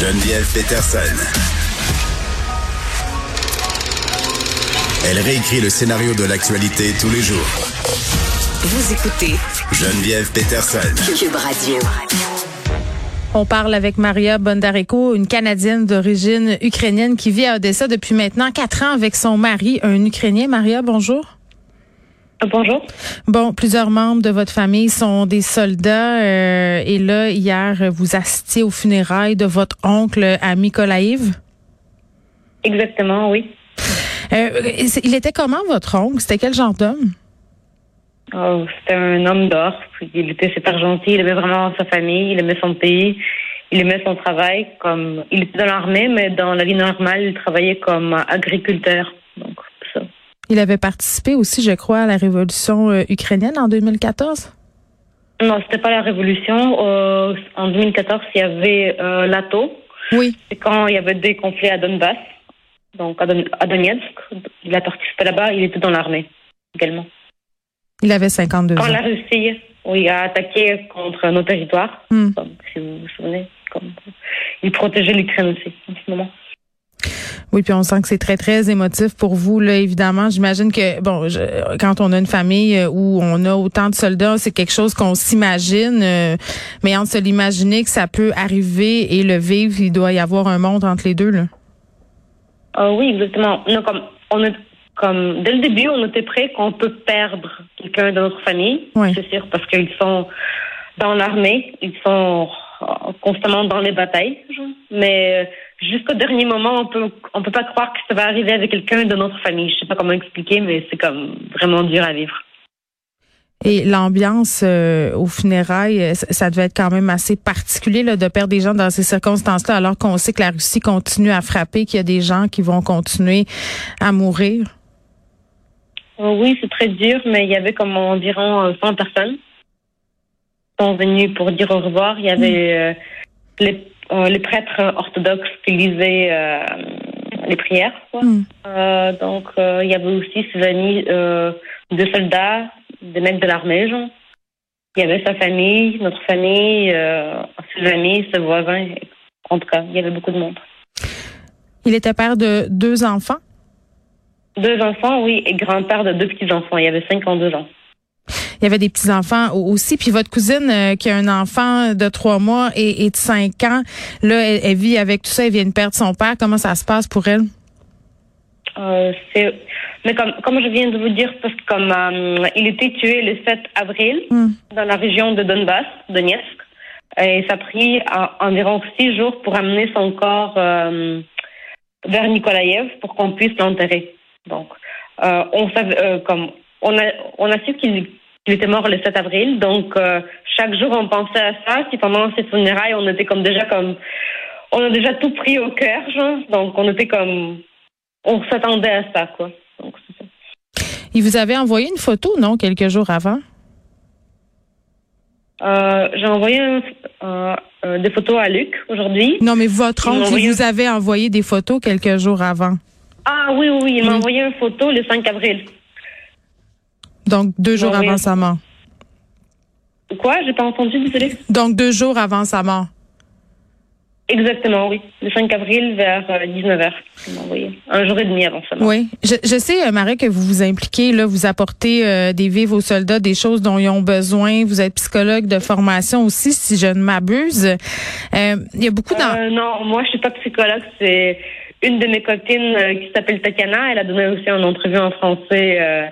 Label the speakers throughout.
Speaker 1: Geneviève Peterson. Elle réécrit le scénario de l'actualité tous les jours.
Speaker 2: Vous écoutez
Speaker 1: Geneviève Peterson.
Speaker 2: Cube Radio.
Speaker 3: On parle avec Maria Bondarenko, une Canadienne d'origine ukrainienne qui vit à Odessa depuis maintenant quatre ans avec son mari, un Ukrainien. Maria, bonjour.
Speaker 4: Bonjour.
Speaker 3: Bon, plusieurs membres de votre famille sont des soldats. euh, et là, hier, vous assistiez aux funérailles de votre oncle à Mykolaïv.
Speaker 4: Exactement, oui.
Speaker 3: Euh, il était comment, votre oncle? C'était quel genre d'homme?
Speaker 4: Oh, C'était un homme d'or. Il était super gentil. Il aimait vraiment sa famille. Il aimait son pays. Il aimait son travail. Comme il était dans l'armée, mais dans la vie normale, il travaillait comme agriculteur.
Speaker 3: Il avait participé aussi, je crois, à la révolution euh, ukrainienne en 2014.
Speaker 4: Non, c'était pas la révolution. Euh, en 2014, il y avait euh, l'ATO.
Speaker 3: Oui.
Speaker 4: C'est quand il y avait des conflits à Donbass, donc à, Don à Donetsk. Il a participé là-bas. Il était dans l'armée également.
Speaker 3: Il avait 52
Speaker 4: Quand
Speaker 3: ans.
Speaker 4: la Russie oui, a attaqué contre nos territoires, comme, si vous vous souvenez, comme, il protégeait l'Ukraine aussi en ce moment.
Speaker 3: Oui, puis on sent que c'est très, très émotif pour vous, là, évidemment. J'imagine que, bon, je- quand on a une famille euh, où on a autant de soldats, c'est quelque chose qu'on s'imagine, euh, mais entre se l'imaginer que ça peut arriver et le vivre, il doit y avoir un monde entre les deux, là.
Speaker 4: Ah oui, exactement. Non, comme, on est, comme, dès le début, on était prêt qu'on peut perdre quelqu'un de notre famille,
Speaker 3: Oui.
Speaker 4: c'est sûr, parce qu'ils sont dans l'armée, ils sont euh, constamment dans les batailles, mais euh, jusqu'au dernier moment, on peut, on peut pas croire que ça va arriver avec quelqu'un de notre famille. Je sais pas comment expliquer, mais c'est comme vraiment dur à vivre.
Speaker 3: Et l'ambiance euh, aux funérailles, euh, ça, devait être quand même assez particulier là, de perdre des gens dans ces circonstances-là, alors qu'on sait que la Russie continue à frapper, qu'il y a des gens qui vont continuer à mourir.
Speaker 4: Euh, Oui, c'est très dur, mais il y avait comme environ euh, 100 personnes sont venues pour dire au revoir. Il y avait euh, les, euh, les prêtres orthodoxes qui lisaient euh, les prières. Quoi.
Speaker 3: Mm.
Speaker 4: Euh, donc, euh, il y avait aussi ses amis euh, de soldats, des mecs de l'armée, genre. Il y avait sa famille, notre famille, euh, ses amis, ses voisins. En tout cas, il y avait beaucoup de monde.
Speaker 3: Il était père de deux enfants?
Speaker 4: Deux enfants, oui, et grand-père de deux petits-enfants. Il y avait 52 ans.
Speaker 3: Il y avait des petits-enfants au- aussi. Puis votre cousine euh, qui a un enfant de trois mois et, et de cinq ans, là, elle, elle vit avec tout ça, elle vient de perdre son père. Comment ça se passe pour elle?
Speaker 4: Euh, c'est mais comme comme je viens de vous dire parce que comme euh, il était tué le 7 avril
Speaker 3: Hmm.
Speaker 4: dans la région de Donbass, Donetsk, et ça a pris environ six jours pour amener son corps euh, vers Nikolaïev pour qu'on puisse l'enterrer. Donc euh, on savait euh, comme on a on a su qu'il qu'il était mort le 7 avril, donc euh, chaque jour on pensait à ça. Si pendant ces funérailles on était comme déjà comme on a déjà tout pris au cœur, genre. Donc on était comme on s'attendait à ça, quoi. Donc, ça.
Speaker 3: Il vous avait envoyé une photo, non, quelques jours avant?
Speaker 4: Euh, j'ai envoyé un- euh, euh, des photos à Luc aujourd'hui.
Speaker 3: Non, mais votre oncle, il
Speaker 4: envoyé-
Speaker 3: vous avait envoyé des photos quelques jours avant.
Speaker 4: Ah oui, oui, oui, il m'a
Speaker 3: Oui.
Speaker 4: envoyé une photo le 5 avril.
Speaker 3: Donc, deux jours avant sa mort.
Speaker 4: Quoi? J'ai pas entendu, désolé.
Speaker 3: Donc, deux jours avant sa mort.
Speaker 4: Exactement, oui. Le 5 avril vers 19h. Il m'a envoyé. Un jour et demi avant ça.
Speaker 3: Oui. Je, je sais, euh, Marie, que vous vous impliquez, là, vous apportez euh, des vivres aux soldats, des choses dont ils ont besoin. Vous êtes psychologue de formation aussi, si je ne m'abuse. Euh, Il y a beaucoup d'en...
Speaker 4: Euh, non, moi, je suis pas psychologue. C'est une de mes copines euh, qui s'appelle Tatiana. Elle a donné aussi une entrevue en français euh,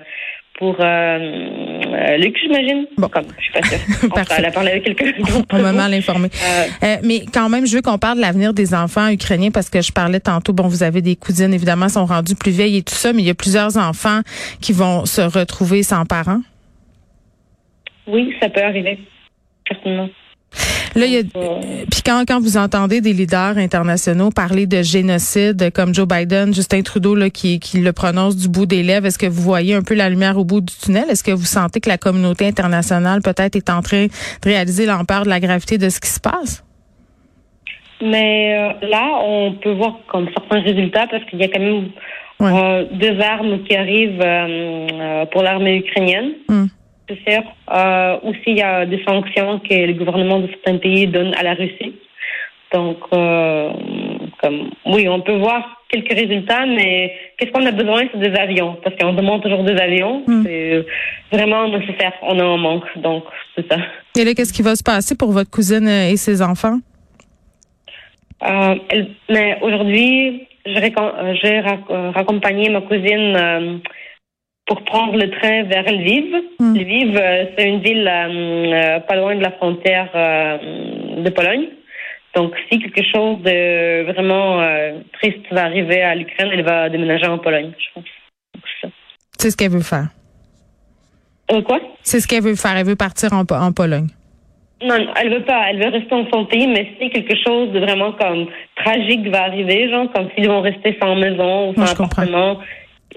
Speaker 4: pour euh, euh, Luc, j'imagine.
Speaker 3: Bon.
Speaker 4: Comme, je suis pas sûre. Enfin,
Speaker 3: Parfait.
Speaker 4: elle a parlé avec quelqu'un d'autre.
Speaker 3: On m'a mal informé.
Speaker 4: Euh,
Speaker 3: Euh, mais quand même, je veux qu'on parle de l'avenir des enfants ukrainiens parce que je parlais tantôt, bon, vous avez des cousines, évidemment, sont rendues plus vieilles et tout ça, mais il y a plusieurs enfants qui vont se retrouver sans parents.
Speaker 4: oui, ça peut arriver. Certainement.
Speaker 3: Là, il y a,
Speaker 4: Euh,
Speaker 3: puis quand, quand vous entendez des leaders internationaux parler de génocide comme Joe Biden, Justin Trudeau, là, qui, qui le prononce du bout des lèvres, est-ce que vous voyez un peu la lumière au bout du tunnel? Est-ce que vous sentez que la communauté internationale peut-être est en train de réaliser l'ampleur de la gravité de ce qui se passe?
Speaker 4: Mais euh, là, on peut voir comme certains résultats parce qu'il y a quand même
Speaker 3: Ouais.
Speaker 4: euh, deux armes qui arrivent euh, pour l'armée ukrainienne.
Speaker 3: Hmm.
Speaker 4: C'est sûr. Euh, aussi, il y a des sanctions que le gouvernement de certains pays donne à la Russie. Donc, euh, comme, oui, on peut voir quelques résultats, mais qu'est-ce qu'on a besoin, c'est des avions, parce qu'on demande toujours des avions.
Speaker 3: Hmm.
Speaker 4: C'est vraiment nécessaire, on en manque, donc c'est ça.
Speaker 3: Et là, qu'est-ce qui va se passer pour votre cousine et ses enfants?
Speaker 4: Euh, elle- mais aujourd'hui, j'ai euh, j'ai rac- raccompagné ma cousine pour prendre le train vers Lviv.
Speaker 3: Mm.
Speaker 4: Lviv, euh, c'est une ville euh, euh, pas loin de la frontière euh, de Pologne. Donc, si quelque chose de vraiment euh, triste va arriver à l'Ukraine, elle va déménager en Pologne, je pense. C'est
Speaker 3: ce qu'elle veut faire.
Speaker 4: Quoi?
Speaker 3: C'est ce qu'elle veut faire. Elle veut partir en, Po- en Pologne.
Speaker 4: Non, non, elle veut pas. Elle veut rester en son pays, mais si quelque chose de vraiment comme tragique va arriver, genre comme s'ils vont rester sans maison ou
Speaker 3: Moi,
Speaker 4: sans
Speaker 3: je comprends.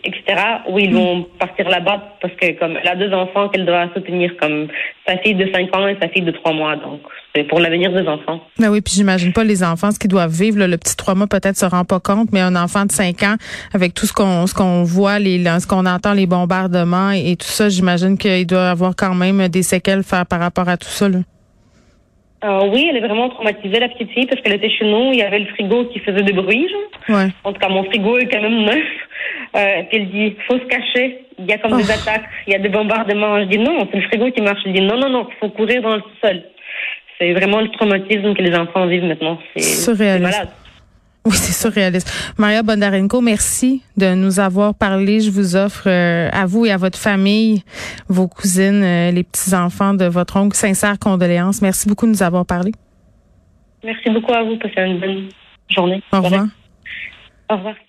Speaker 4: Etc. Oui, ils vont partir là-bas parce que comme elle a deux enfants qu'elle doit soutenir, comme sa fille de 5 ans et sa fille de 3 mois. Donc, c'est pour l'avenir des enfants.
Speaker 3: Ben oui, puis j'imagine pas les enfants ce qu'ils doivent vivre. là. le petit trois mois peut-être se rend pas compte, mais un enfant de cinq ans, avec tout ce qu'on ce qu'on voit, les ce qu'on entend, les bombardements et, et tout ça, j'imagine qu'il doit avoir quand même des séquelles faire par rapport à tout ça. Là.
Speaker 4: Euh, oui, elle est vraiment traumatisée, la petite fille, parce qu'elle était chez nous, il y avait le frigo qui faisait des bruits, genre.
Speaker 3: Ouais.
Speaker 4: En tout cas, mon frigo est quand même neuf. Euh, puis elle dit, faut se cacher. Il y a comme des
Speaker 3: Oh.
Speaker 4: attaques, il y a des bombardements. Je dis non, c'est le frigo qui marche. Elle dit non, non, non, faut courir dans le sol. C'est vraiment le traumatisme que les enfants vivent maintenant. C'est malade.
Speaker 3: Oui, c'est surréaliste. Maria Bondarenko, merci de nous avoir parlé. Je vous offre euh, à vous et à votre famille, vos cousines, euh, les petits-enfants de votre oncle, sincères condoléances. Merci beaucoup de nous avoir parlé.
Speaker 4: Merci beaucoup à vous. Passez une bonne journée.
Speaker 3: Au revoir.
Speaker 4: Au revoir.